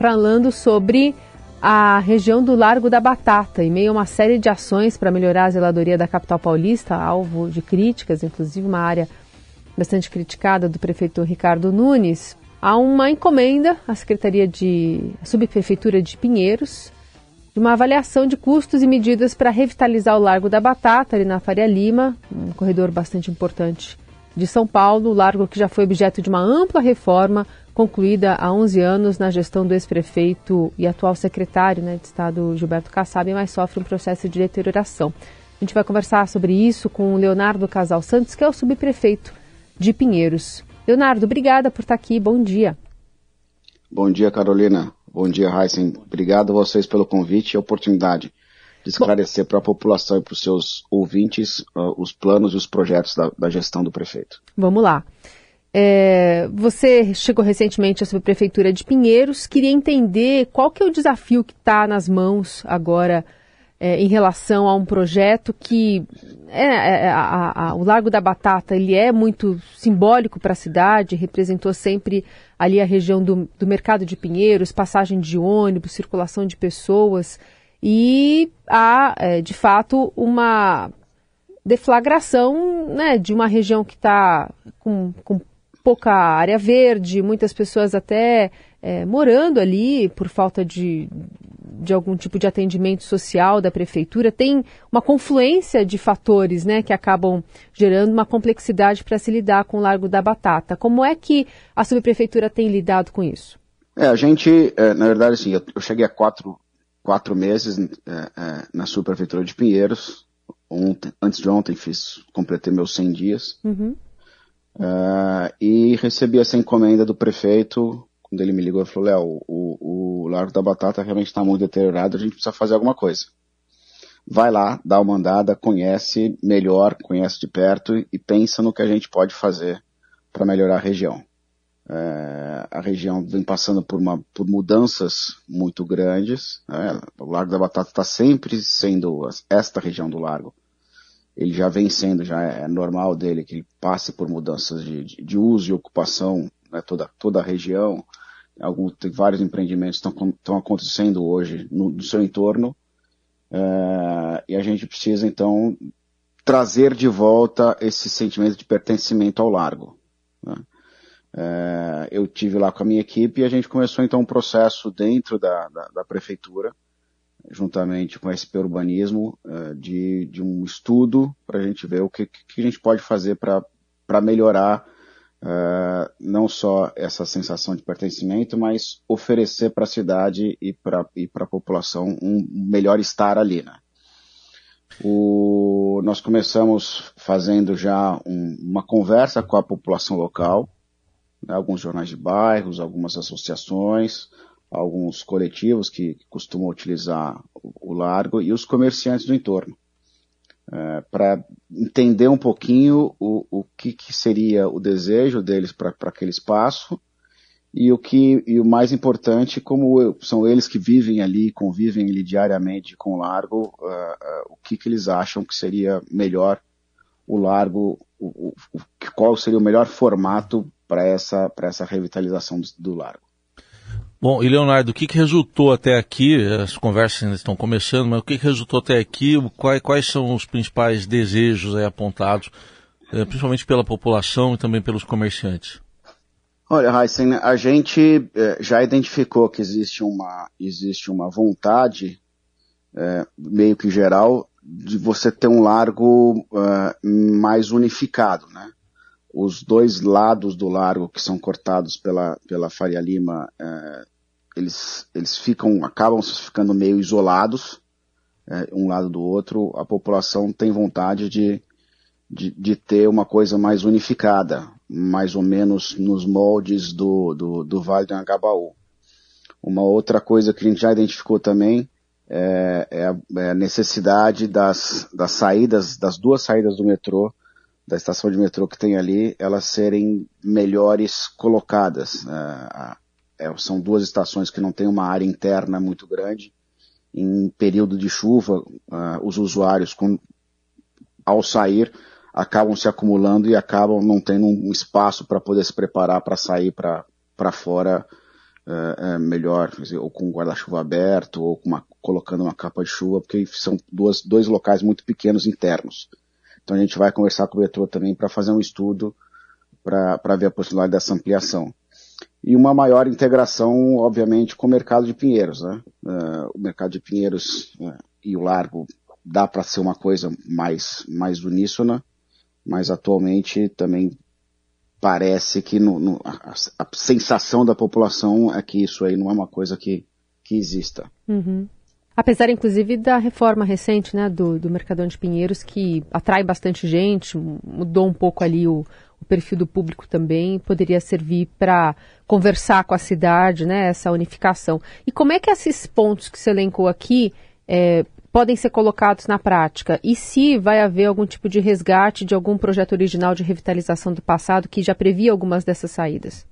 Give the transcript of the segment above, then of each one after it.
falando sobre a região do Largo da Batata, em meio a uma série de ações para melhorar a zeladoria da capital paulista, alvo de críticas, inclusive uma área bastante criticada do prefeito Ricardo Nunes, há uma encomenda à Secretaria de à Subprefeitura de Pinheiros de uma avaliação de custos e medidas para revitalizar o Largo da Batata, ali na Faria Lima, um corredor bastante importante de São Paulo, o largo que já foi objeto de uma ampla reforma concluída há 11 anos na gestão do ex-prefeito e atual secretário né, de Estado Gilberto Kassab, mas sofre um processo de deterioração. A gente vai conversar sobre isso com o Leonardo Casal Santos, que é o subprefeito de Pinheiros. Leonardo, obrigada por estar aqui. Bom dia. Bom dia, Carolina. Bom dia, Heisen. Obrigado a vocês pelo convite e a oportunidade de esclarecer para a população e para os seus ouvintes uh, os planos e os projetos da, da, gestão do prefeito. Vamos lá. É, você chegou recentemente à subprefeitura de Pinheiros. Queria entender qual que é o desafio que está nas mãos agora é, em relação a um projeto que é, é, é, a, a, o Largo da Batata ele é muito simbólico para a cidade, representou sempre ali a região do, do mercado de Pinheiros, passagem de ônibus, circulação de pessoas e há é, de fato uma deflagração né, de uma região que está com, com pouca área verde, muitas pessoas até é, morando ali por falta de, de algum tipo de atendimento social da prefeitura, tem uma confluência de fatores né, que acabam gerando uma complexidade para se lidar com o Largo da Batata. Como é que a subprefeitura tem lidado com isso? É, a gente, é, na verdade, assim, eu, eu, cheguei há quatro, quatro meses é, é, na subprefeitura de Pinheiros. Ontem, antes de ontem fiz, completei meus 100 dias. Uhum. Uh, e recebi essa encomenda do prefeito quando ele me ligou, ele falou, Léo, o, o Largo da Batata realmente está muito deteriorado, a gente precisa fazer alguma coisa. Vai lá, dá uma andada, conhece melhor, conhece de perto e pensa no que a gente pode fazer para melhorar a região. É, a região vem passando por, uma, por mudanças muito grandes. Né? O Largo da Batata está sempre sendo esta região do Largo. Ele já vem sendo, já é normal dele que ele passe por mudanças de, de, de uso e ocupação, né? toda, toda a região alguns, tem vários empreendimentos estão, acontecendo hoje no, no seu entorno, uh, e a gente precisa então trazer de volta esse sentimento de pertencimento ao largo. Né? Uh, eu tive lá com a minha equipe e a gente começou então um processo dentro da, da, da prefeitura, juntamente com a SP Urbanismo, uh, de, de um estudo para a gente ver o que, que a gente pode fazer para melhorar Uh, não só essa sensação de pertencimento, mas oferecer para a cidade e para e a população um melhor estar ali. Né? O, nós começamos fazendo já um, uma conversa com a população local, né, alguns jornais de bairros, algumas associações, alguns coletivos que, costumam utilizar o, o largo e os comerciantes do entorno. É, para entender um pouquinho o, o que, que, seria o desejo deles para aquele espaço e o que e o mais importante como eu, são eles que vivem ali convivem ali diariamente com o largo uh, uh, o que, que eles acham que seria melhor o largo o, o, qual seria o melhor formato para essa para essa revitalização do, do largo Bom, e Leonardo, o que, que resultou até aqui? As conversas ainda estão começando, mas o que, que resultou até aqui? Quais, quais são os principais desejos apontados, eh, principalmente pela população e também pelos comerciantes? Olha, Heisen, a gente eh, já identificou que existe uma, existe uma vontade, é, meio que geral, de você ter um largo mais unificado, né? Os dois lados do largo que são cortados pela, pela Faria Lima, é, eles, eles ficam, acabam ficando meio isolados, é, um lado do outro. A população tem vontade de, de, de, ter uma coisa mais unificada, mais ou menos nos moldes do, do, do Vale do Angabaú. Uma outra coisa que a gente já identificou também é, é, a, é necessidade das, das saídas, das duas saídas do metrô da estação de metrô que tem ali, elas serem melhores colocadas. É, é, são duas estações que não têm uma área interna muito grande. Em período de chuva, uh, os usuários, ao sair, acabam se acumulando e acabam não tendo um espaço para poder se preparar para sair para fora é, é melhor, ou com guarda-chuva aberto, ou uma, colocando uma capa de chuva, porque são duas, dois locais muito pequenos internos. Então a gente vai conversar com o vetor também para fazer um estudo para ver a possibilidade dessa ampliação. E uma maior integração, obviamente, com o mercado de Pinheiros. Né? Uh, o mercado de Pinheiros uh, e o Largo dá para ser uma coisa mais, mais uníssona, mas atualmente também parece que no, no, a, a, sensação da população é que isso aí não é uma coisa que, que exista. Uhum. Apesar, inclusive, da reforma recente né, do, do Mercadão de Pinheiros, que atrai bastante gente, mudou um pouco ali o, o perfil do público também, poderia servir para conversar com a cidade, né, essa unificação. E como é que esses pontos que você elencou aqui é, podem ser colocados na prática? E se vai haver algum tipo de resgate de algum projeto original de revitalização do passado que já previa algumas dessas saídas?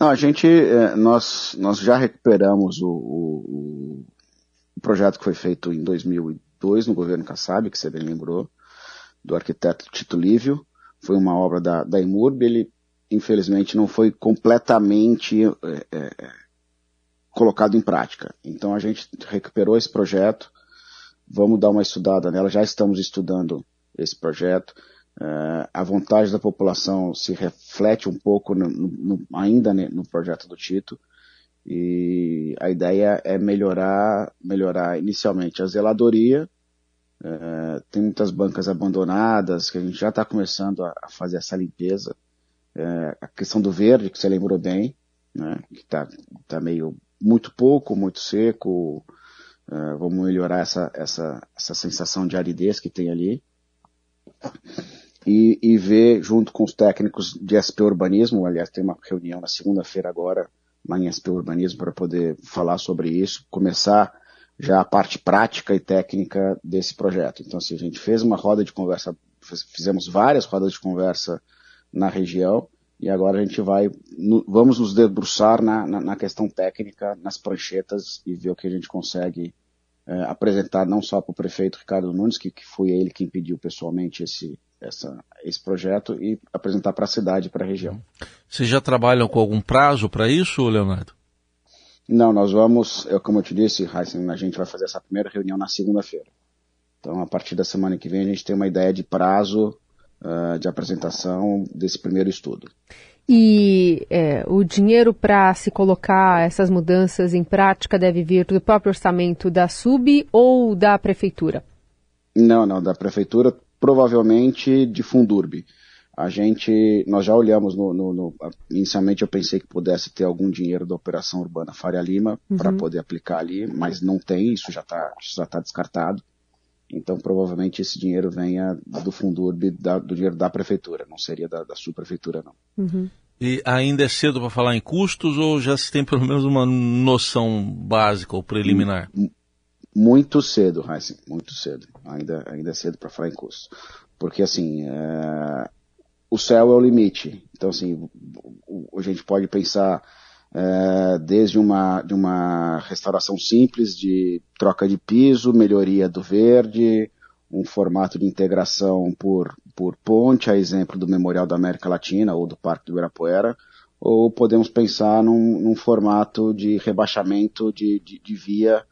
Não, a gente, é, nós, nós já recuperamos o, o, o, projeto que foi feito em 2002 no governo Kassab, que você bem lembrou, do arquiteto Tito Lívio. Foi uma obra da, da Imurb, ele infelizmente não foi completamente é, é, colocado em prática. Então a gente recuperou esse projeto, vamos dar uma estudada nela, já estamos estudando esse projeto. Uh, a vontade da população se reflete um pouco no, no, ainda no projeto do Tito e a ideia é melhorar, melhorar inicialmente a zeladoria. Uh, tem muitas bancas abandonadas que a gente já está começando a, a, fazer essa limpeza. Uh, a questão do verde que você lembrou bem, né, que está tá meio muito pouco, muito seco, Uh, vamos melhorar essa, essa, essa sensação de aridez que tem ali. E, e ver, junto com os técnicos de SP Urbanismo, aliás, tem uma reunião na segunda-feira agora, lá em SP Urbanismo, para poder falar sobre isso, começar já a parte prática e técnica desse projeto. Então, assim, a gente fez uma roda de conversa, fizemos várias rodas de conversa na região, e agora a gente vai, vamos nos debruçar na, na, na, questão técnica, nas pranchetas e ver o que a gente consegue é, apresentar não só para o prefeito Ricardo Nunes, que, que foi ele quem pediu pessoalmente esse, essa, esse projeto, e apresentar para a cidade, para a região. Vocês já trabalham com algum prazo para isso, Leonardo? Não, nós vamos, eu, como eu te disse, Heisen, a gente vai fazer essa primeira reunião na segunda-feira. Então, a partir da semana que vem, a gente tem uma ideia de prazo uh, de apresentação desse primeiro estudo. E é, o dinheiro para se colocar essas mudanças em prática deve vir do próprio orçamento da SUB ou da prefeitura? Não, não, da prefeitura, provavelmente de Fundurb. A gente, nós já olhamos no, no, no, inicialmente eu pensei que pudesse ter algum dinheiro da operação urbana Faria Lima uhum. para poder aplicar ali, mas não tem, isso já está já tá descartado. Então, provavelmente esse dinheiro venha do Fundurb, da, do dinheiro da prefeitura, não seria da, da subprefeitura, não. Uhum. E ainda é cedo para falar em custos ou já se tem pelo menos uma noção básica ou preliminar? Muito cedo, Heisen, muito cedo. Ainda, ainda é cedo para falar em custos. Porque, assim, é... o céu é o limite. Então, assim, a gente pode pensar é, desde uma, de uma restauração simples de troca de piso, melhoria do verde, um formato de integração por, por ponte, a exemplo do Memorial da América Latina ou do Parque do Ibirapuera, ou podemos pensar num, num formato de rebaixamento de, de, de via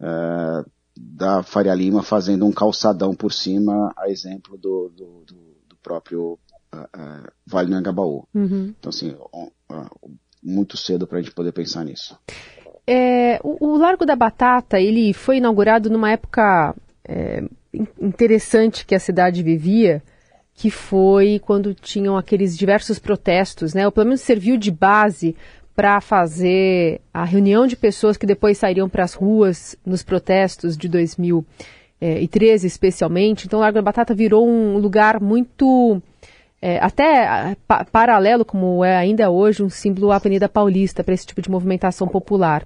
é, da Faria Lima fazendo um calçadão por cima, a exemplo do, do, do, do próprio uh, uh, Vale do Angabaú. Uhum. Então, assim, muito cedo para a gente poder pensar nisso. É, o, o, Largo da Batata ele foi inaugurado numa época é, interessante que a cidade vivia, que foi quando tinham aqueles diversos protestos, né? Ou pelo menos serviu de base para fazer a reunião de pessoas que depois sairiam para as ruas nos protestos de 2013, especialmente. Então, Largo da Batata virou um lugar muito é, até pa paralelo, como é ainda hoje, um símbolo Avenida Paulista para esse tipo de movimentação popular.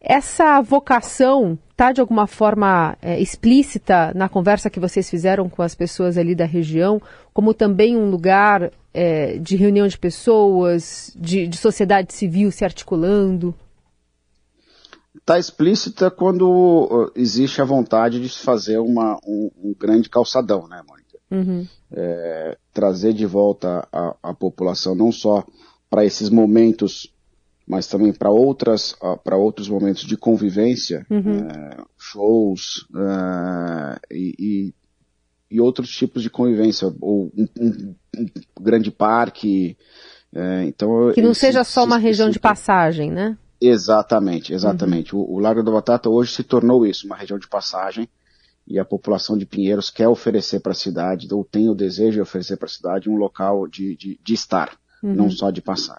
Essa vocação está de alguma forma é, explícita na conversa que vocês fizeram com as pessoas ali da região, como também um lugar é, de reunião de pessoas, de, de sociedade civil se articulando? Está explícita quando existe a vontade de se fazer uma, um, um grande calçadão, né, Mônica? Uhum. É, trazer de volta a, a população não só para esses momentos mas também para outras para outros momentos de convivência, uhum. é, shows é, e, e, e, outros tipos de convivência, ou um, um, um grande parque. É, então que não esse, seja só uma região de passagem, né? Exatamente, exatamente. Uhum. O, o Largo da Batata hoje se tornou isso, uma região de passagem e a população de Pinheiros quer oferecer para a cidade, ou tem o desejo de oferecer para a cidade um local de, de, de estar, uhum. não só de passar.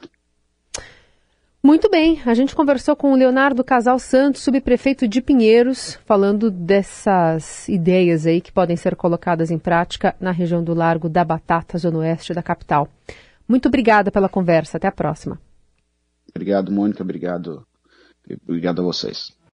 Muito bem, a gente conversou com o Leonardo Casal Santos, subprefeito de Pinheiros, falando dessas ideias aí que podem ser colocadas em prática na região do Largo da Batata, zona oeste da capital. Muito obrigada pela conversa, até a próxima. Obrigado, Mônica, obrigado, obrigado a vocês.